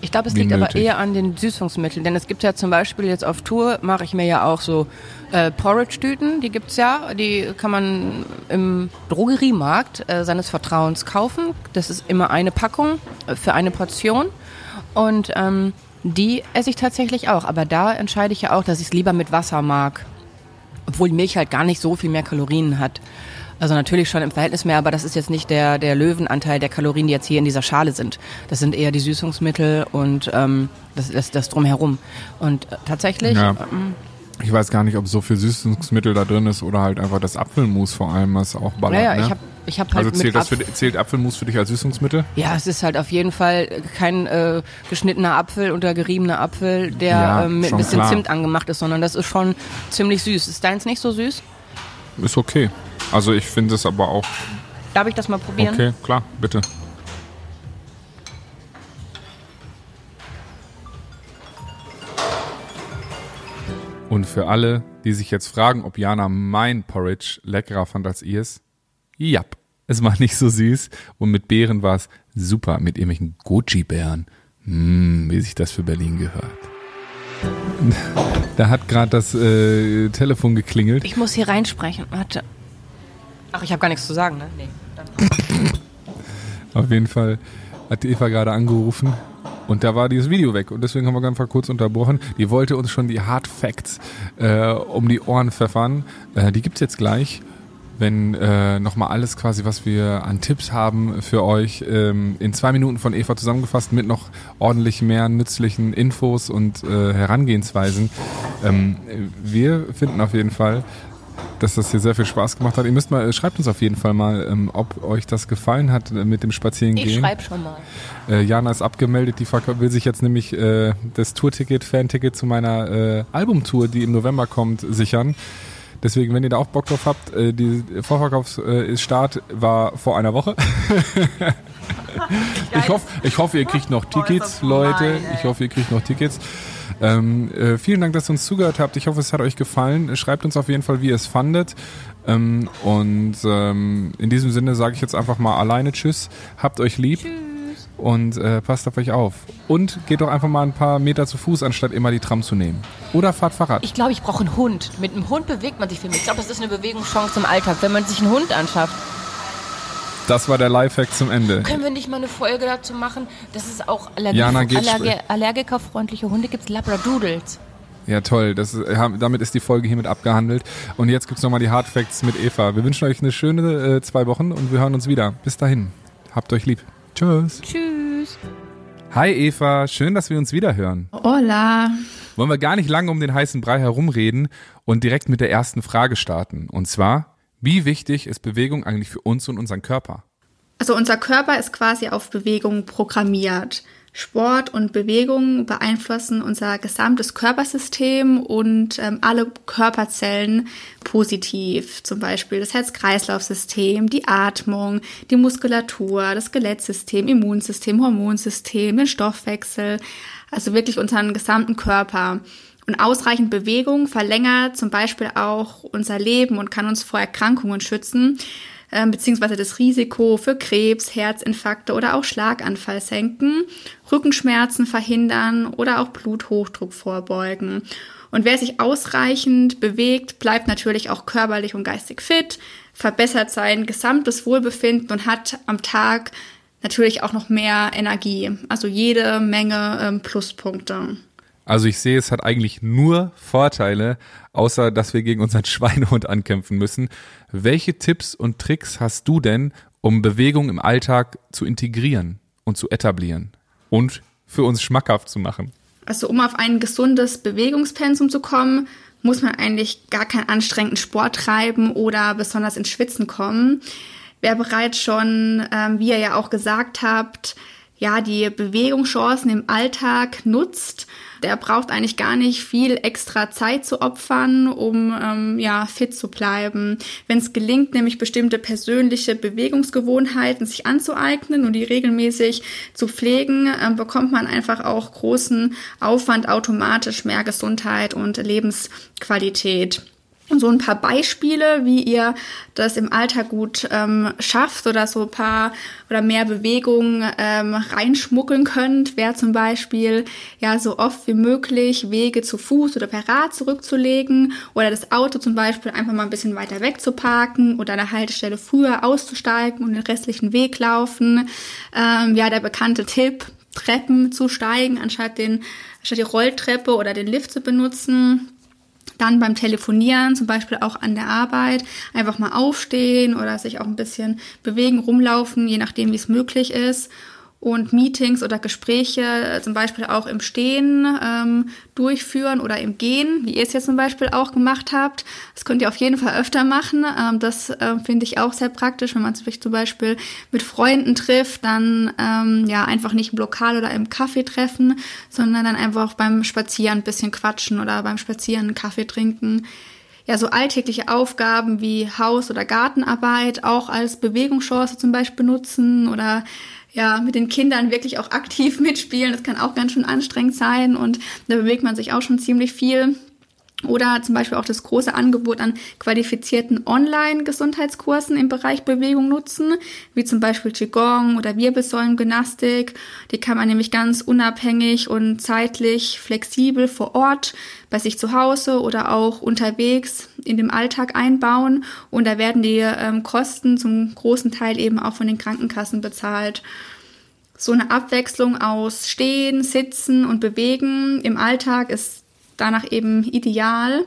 Speaker 1: Ich glaube, es liegt aber
Speaker 2: nötig.
Speaker 1: eher an den Süßungsmitteln. Denn es gibt ja zum Beispiel jetzt auf Tour, mache ich mir ja auch so äh, Porridge-Tüten. Die gibt's ja. Die kann man im Drogeriemarkt äh, seines Vertrauens kaufen. Das ist immer eine Packung äh, für eine Portion. Und ähm, die esse ich tatsächlich auch. Aber da entscheide ich ja auch, dass ich es lieber mit Wasser mag. Obwohl Milch halt gar nicht so viel mehr Kalorien hat. Also natürlich schon im Verhältnis mehr, aber das ist jetzt nicht der, der Löwenanteil der Kalorien, die jetzt hier in dieser Schale sind. Das sind eher die Süßungsmittel und ähm, das, das, das drumherum. Und äh, tatsächlich,
Speaker 2: Ja.
Speaker 1: ähm,
Speaker 2: Ich weiß gar nicht, ob so viel Süßungsmittel da drin ist oder halt einfach das Apfelmus vor allem, was auch ballert.
Speaker 1: naja,
Speaker 2: ne?
Speaker 1: ich habe ich hab halt
Speaker 2: also zählt, das für, zählt Apfelmus für dich als Süßungsmittel?
Speaker 1: Ja, es ist halt auf jeden Fall kein äh, geschnittener Apfel oder geriebener Apfel, der
Speaker 2: Ja,
Speaker 1: ähm, mit ein bisschen
Speaker 2: klar.
Speaker 1: Zimt angemacht ist, sondern das ist schon ziemlich süß. Ist deins nicht so süß?
Speaker 2: Ist okay. Also ich finde es aber auch
Speaker 1: Darf ich das mal probieren?
Speaker 2: okay, klar, bitte. Und für alle, die sich jetzt fragen, ob Jana mein Porridge leckerer fand als ihrs, ja, es war nicht so süß und mit Beeren war es super, mit irgendwelchen Goji-Beeren. Mm, wie sich das für Berlin gehört. Da hat gerade das äh, Telefon geklingelt.
Speaker 1: Ich muss hier reinsprechen. Warte. Ach, ich habe gar nichts zu sagen, ne? Nee. Dann. (laughs)
Speaker 2: Auf jeden Fall hat die Eva gerade angerufen und da war dieses Video weg und deswegen haben wir einfach kurz unterbrochen. Die wollte uns schon die Hard Facts äh, um die Ohren pfeffern. Äh, die gibt's jetzt gleich, wenn äh, nochmal alles quasi, was wir an Tipps haben für euch, ähm, in zwei Minuten von Eva zusammengefasst mit noch ordentlich mehr nützlichen Infos und äh, Herangehensweisen. Ähm, wir finden auf jeden Fall, dass das hier sehr viel Spaß gemacht hat. Ihr müsst mal, äh, schreibt uns auf jeden Fall mal, ähm, ob euch das gefallen hat äh, mit dem Spazierengehen.
Speaker 1: Ich schreibe schon mal.
Speaker 2: Äh, Jana ist abgemeldet, die will sich jetzt nämlich äh, das Tourticket, Fanticket zu meiner äh, Albumtour, die im November kommt, sichern. Deswegen, wenn ihr da auch Bock drauf habt, äh, die Vorverkaufsstart war vor einer Woche. (laughs) ich, hoffe, ich hoffe, ihr kriegt noch Tickets, Leute. Ich hoffe, ihr kriegt noch Tickets. Ähm, äh, vielen Dank, dass ihr uns zugehört habt. Ich hoffe, es hat euch gefallen. Schreibt uns auf jeden Fall, wie ihr es fandet. Ähm, und ähm, in diesem Sinne sage ich jetzt einfach mal alleine Tschüss. Habt euch lieb. Und äh, passt auf euch auf. Und geht doch einfach mal ein paar Meter zu Fuß, anstatt immer die Tram zu nehmen. Oder fahrt Fahrrad.
Speaker 1: Ich glaube, ich brauche einen Hund. Mit einem Hund bewegt man sich viel mehr. Ich glaube, das ist eine Bewegungschance im Alltag, wenn man sich einen Hund anschafft.
Speaker 2: Das war der Lifehack zum Ende.
Speaker 1: Können wir nicht mal eine Folge dazu machen, dass es auch
Speaker 2: Jana
Speaker 1: Allergi allergikerfreundliche Hunde gibt? Labradoodles.
Speaker 2: Ja, toll. Das, haben- damit ist die Folge hiermit abgehandelt. Und jetzt gibt's nochmal die Hard Facts mit Eva. Wir wünschen euch eine schöne äh, zwei Wochen und wir hören uns wieder. Bis dahin. Habt euch lieb. Tschüss.
Speaker 1: Tschüss.
Speaker 2: Hi Eva, schön, dass wir uns wieder hören.
Speaker 5: Hola.
Speaker 2: Wollen wir gar nicht lange um den heißen Brei herumreden und direkt mit der ersten Frage starten. Und zwar, wie wichtig ist Bewegung eigentlich für uns und unseren Körper?
Speaker 5: Also unser Körper ist quasi auf Bewegung programmiert. Sport und Bewegung beeinflussen unser gesamtes Körpersystem und ähm, alle Körperzellen positiv. Zum Beispiel das Herz-Kreislauf-System, die Atmung, die Muskulatur, das Skelettsystem, Immunsystem, Hormonsystem, den Stoffwechsel. Also wirklich unseren gesamten Körper. Und ausreichend Bewegung verlängert zum Beispiel auch unser Leben und kann uns vor Erkrankungen schützen ähm, beziehungsweise das Risiko für Krebs, Herzinfarkte oder auch Schlaganfall senken, Rückenschmerzen verhindern oder auch Bluthochdruck vorbeugen. Und wer sich ausreichend bewegt, bleibt natürlich auch körperlich und geistig fit, verbessert sein gesamtes Wohlbefinden und hat am Tag natürlich auch noch mehr Energie. Also jede Menge ähm, Pluspunkte.
Speaker 2: Also ich sehe, es hat eigentlich nur Vorteile, außer dass wir gegen unseren (laughs) Schweinehund ankämpfen müssen. Welche Tipps und Tricks hast du denn, um Bewegung im Alltag zu integrieren und zu etablieren und für uns schmackhaft zu machen?
Speaker 5: Also um auf ein gesundes Bewegungspensum zu kommen, muss man eigentlich gar keinen anstrengenden Sport treiben oder besonders ins Schwitzen kommen. Wer bereits schon, ähm, wie ihr ja auch gesagt habt, ja, die Bewegungschancen im Alltag nutzt, der braucht eigentlich gar nicht viel extra Zeit zu opfern, um ähm, ja fit zu bleiben. Wenn es gelingt, nämlich bestimmte persönliche Bewegungsgewohnheiten sich anzueignen und die regelmäßig zu pflegen, ähm, bekommt man einfach auch großen Aufwand automatisch mehr Gesundheit und Lebensqualität. Und so ein paar Beispiele, wie ihr das im Alltag gut ähm, schafft oder so ein paar oder mehr Bewegung ähm, reinschmuggeln könnt, wäre zum Beispiel ja so oft wie möglich Wege zu Fuß oder per Rad zurückzulegen oder das Auto zum Beispiel einfach mal ein bisschen weiter weg zu parken oder an der Haltestelle früher auszusteigen und den restlichen Weg laufen. Ähm, ja, der bekannte Tipp, Treppen zu steigen, anstatt den, anstatt die Rolltreppe oder den Lift zu benutzen Dann beim Telefonieren, zum Beispiel auch an der Arbeit, einfach mal aufstehen oder sich auch ein bisschen bewegen, rumlaufen, je nachdem, wie es möglich ist und Meetings oder Gespräche äh, zum Beispiel auch im Stehen ähm, durchführen oder im Gehen, wie ihr es jetzt zum Beispiel auch gemacht habt. Das könnt ihr auf jeden Fall öfter machen. Ähm, das äh, finde ich auch sehr praktisch, wenn man sich zum Beispiel mit Freunden trifft, dann ähm, ja einfach nicht im Lokal oder im Kaffee treffen, sondern dann einfach beim Spazieren ein bisschen quatschen oder beim Spazieren einen Kaffee trinken ja, so alltägliche Aufgaben wie Haus- oder Gartenarbeit auch als Bewegungschance zum Beispiel nutzen oder ja, mit den Kindern wirklich auch aktiv (laughs) mitspielen. Das kann auch ganz schön anstrengend sein und da bewegt man sich auch schon ziemlich viel. Oder zum Beispiel auch das große Angebot an qualifizierten Online-Gesundheitskursen im Bereich Bewegung nutzen, wie zum Beispiel Qigong oder Wirbelsäulengymnastik. Die kann man nämlich ganz unabhängig und zeitlich flexibel vor Ort bei sich zu Hause oder auch unterwegs in dem Alltag einbauen. Und da werden die ähm, Kosten zum großen Teil eben auch von den Krankenkassen bezahlt so eine Abwechslung aus Stehen, Sitzen und Bewegen im Alltag ist danach eben ideal.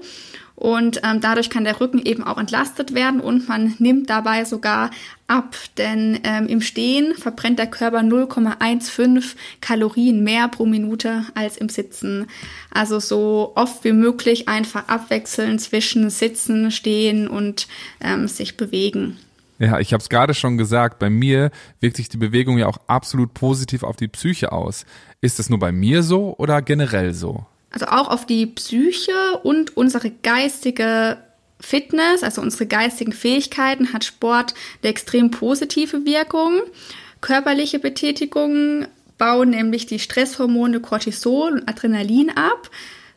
Speaker 5: Und ähm, dadurch kann der Rücken eben auch entlastet werden und man nimmt dabei sogar ab, denn ähm, im Stehen verbrennt der Körper 0,15 Kalorien mehr pro Minute als im Sitzen. Also so oft wie möglich einfach abwechseln zwischen Sitzen, Stehen und ähm, sich bewegen.
Speaker 2: Ja, ich habe es gerade schon gesagt, bei mir wirkt sich die Bewegung ja auch absolut positiv auf die Psyche aus. Ist das nur bei mir so oder generell so?
Speaker 5: Also auch auf die Psyche und unsere geistige Fitness, also unsere geistigen Fähigkeiten, hat Sport eine extrem positive Wirkung. Körperliche Betätigungen bauen nämlich die Stresshormone Cortisol und Adrenalin ab,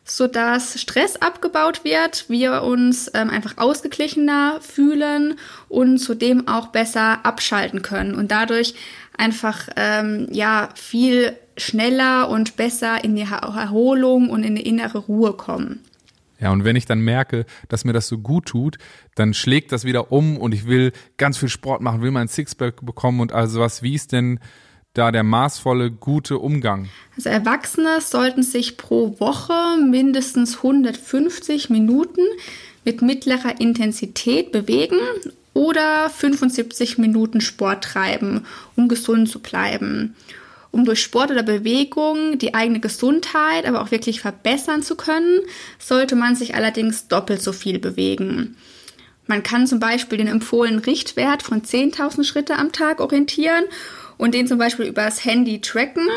Speaker 5: sodass Stress abgebaut wird, wir uns ähm, einfach ausgeglichener fühlen und zudem auch besser abschalten können und dadurch einfach ähm, ja viel schneller und besser in die Erholung und in die innere Ruhe kommen.
Speaker 2: Ja, und wenn ich dann merke, dass mir das so gut tut, dann schlägt das wieder um und ich will ganz viel Sport machen, will mein Sixpack bekommen und also was. Wie ist denn da der maßvolle, gute Umgang?
Speaker 5: Also Erwachsene sollten sich pro Woche mindestens 150 Minuten mit mittlerer Intensität bewegen oder 75 Minuten Sport treiben, um gesund zu bleiben um durch Sport oder Bewegung die eigene Gesundheit aber auch wirklich verbessern zu können, sollte man sich allerdings doppelt so viel bewegen. Man kann zum Beispiel den empfohlenen Richtwert von 10.000 Schritte am Tag orientieren und den zum Beispiel übers Handy tracken,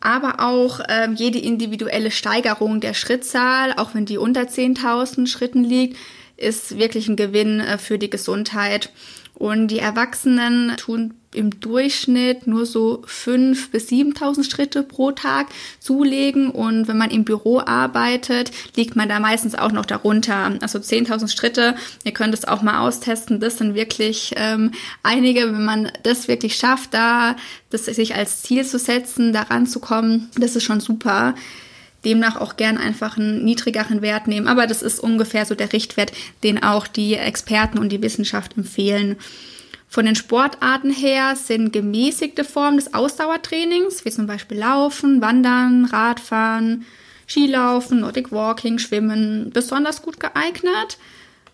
Speaker 5: aber auch ähm, jede individuelle Steigerung der Schrittzahl, auch wenn die unter 10.000 Schritten liegt, ist wirklich ein Gewinn äh, für die Gesundheit. Und die Erwachsenen tun im Durchschnitt nur so 5.000 bis 7.000 Schritte pro Tag zulegen. Und wenn man im Büro arbeitet, liegt man da meistens auch noch darunter. Also 10.000 Schritte, ihr könnt es auch mal austesten. Das sind wirklich ähm, einige, wenn man das wirklich schafft, da das sich als Ziel zu setzen, daran zu kommen, das ist schon super demnach auch gern einfach einen niedrigeren Wert nehmen. Aber das ist ungefähr so der Richtwert, den auch die Experten und die Wissenschaft empfehlen. Von den Sportarten her sind gemäßigte Formen des Ausdauertrainings, wie zum Beispiel Laufen, Wandern, Radfahren, Skilaufen, Nordic Walking, Schwimmen, besonders gut geeignet.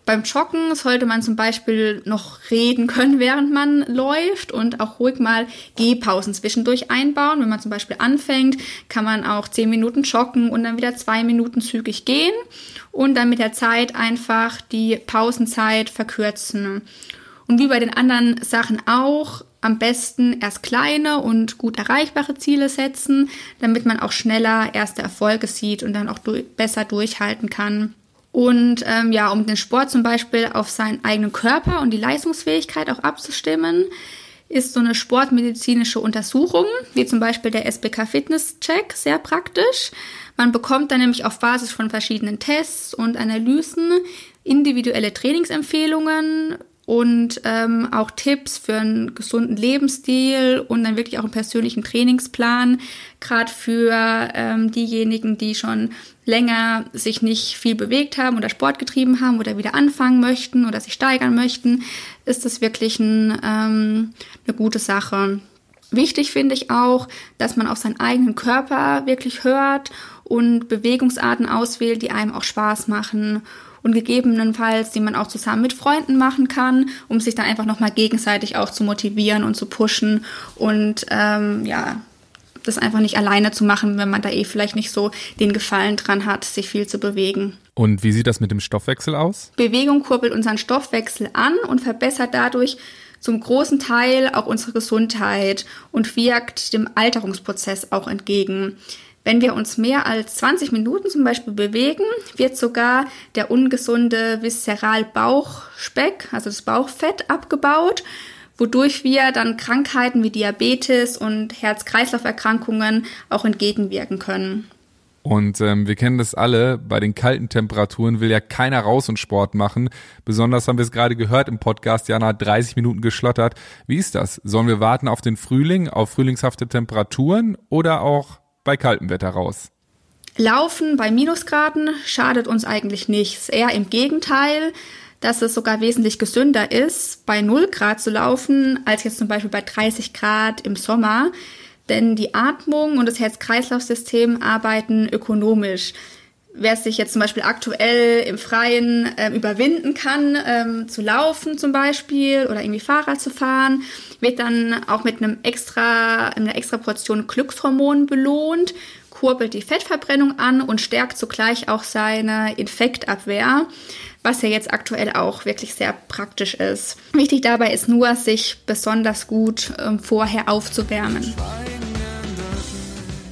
Speaker 5: Beim Joggen sollte man zum Beispiel noch reden können, während man läuft und auch ruhig mal Gehpausen zwischendurch einbauen. Wenn man zum Beispiel anfängt, kann man auch zehn Minuten joggen und dann wieder zwei Minuten zügig gehen und dann mit der Zeit einfach die Pausenzeit verkürzen. Und wie bei den anderen Sachen auch, am besten erst kleine und gut erreichbare Ziele setzen, damit man auch schneller erste Erfolge sieht und dann auch durch, besser durchhalten kann. Und ähm, ja, um den Sport zum Beispiel auf seinen eigenen Körper und die Leistungsfähigkeit auch abzustimmen, ist so eine sportmedizinische Untersuchung, wie zum Beispiel der SBK Fitness Check, sehr praktisch. Man bekommt dann nämlich auf Basis von verschiedenen Tests und Analysen individuelle Trainingsempfehlungen und ähm, auch Tipps für einen gesunden Lebensstil und dann wirklich auch einen persönlichen Trainingsplan, gerade für ähm, diejenigen, die schon länger sich nicht viel bewegt haben oder Sport getrieben haben oder wieder anfangen möchten oder sich steigern möchten, ist das wirklich ein, ähm, eine gute Sache. Wichtig finde ich auch, dass man auf seinen eigenen Körper wirklich hört und Bewegungsarten auswählt, die einem auch Spaß machen und gegebenenfalls, die man auch zusammen mit Freunden machen kann, um sich dann einfach nochmal gegenseitig auch zu motivieren und zu pushen und ähm, ja, das einfach nicht alleine zu machen, wenn man da eh vielleicht nicht so den Gefallen dran hat, sich viel zu bewegen.
Speaker 2: Und wie sieht das mit dem Stoffwechsel aus?
Speaker 5: Bewegung kurbelt unseren Stoffwechsel an und verbessert dadurch zum großen Teil auch unsere Gesundheit und wirkt dem Alterungsprozess auch entgegen. Wenn wir uns mehr als 20 Minuten zum Beispiel bewegen, wird sogar der ungesunde Viszeralbauchspeck, also das Bauchfett, abgebaut, wodurch wir dann Krankheiten wie Diabetes und Herz-Kreislauf-Erkrankungen auch entgegenwirken können.
Speaker 2: Und ähm, wir kennen das alle, bei den kalten Temperaturen will ja keiner raus und Sport machen. Besonders haben wir es gerade gehört im Podcast, Jana hat 30 Minuten geschlottert. Wie ist das? Sollen wir warten auf den Frühling, auf frühlingshafte Temperaturen oder auch bei kaltem Wetter raus?
Speaker 5: Laufen bei Minusgraden schadet uns eigentlich nichts. Eher im Gegenteil, dass es sogar wesentlich gesünder ist, bei 0 Grad zu laufen, als jetzt zum Beispiel bei 30 Grad im Sommer. Denn die Atmung und das Herz-Kreislauf-System arbeiten ökonomisch. Wer sich jetzt zum Beispiel aktuell im Freien äh, überwinden kann, ähm, zu laufen zum Beispiel oder irgendwie Fahrrad zu fahren, wird dann auch mit einem extra, einer extra Portion Glückshormon belohnt, kurbelt die Fettverbrennung an und stärkt zugleich auch seine Infektabwehr, was ja jetzt aktuell auch wirklich sehr praktisch ist. Wichtig dabei ist nur, sich besonders gut ähm, vorher aufzuwärmen.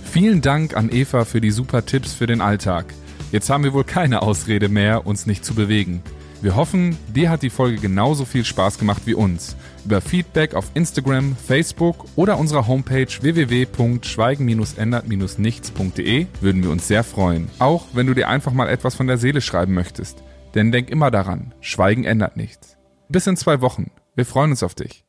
Speaker 2: Vielen Dank an Eva für die super Tipps für den Alltag. Jetzt haben wir wohl keine Ausrede mehr, uns nicht zu bewegen. Wir hoffen, dir hat die Folge genauso viel Spaß gemacht wie uns. Über Feedback auf Instagram, Facebook oder unserer Homepage www.schweigen-ändert-nichts.de würden wir uns sehr freuen. Auch wenn du dir einfach mal etwas von der Seele schreiben möchtest. Denn denk immer daran, Schweigen ändert nichts. Bis in zwei Wochen. Wir freuen uns auf dich.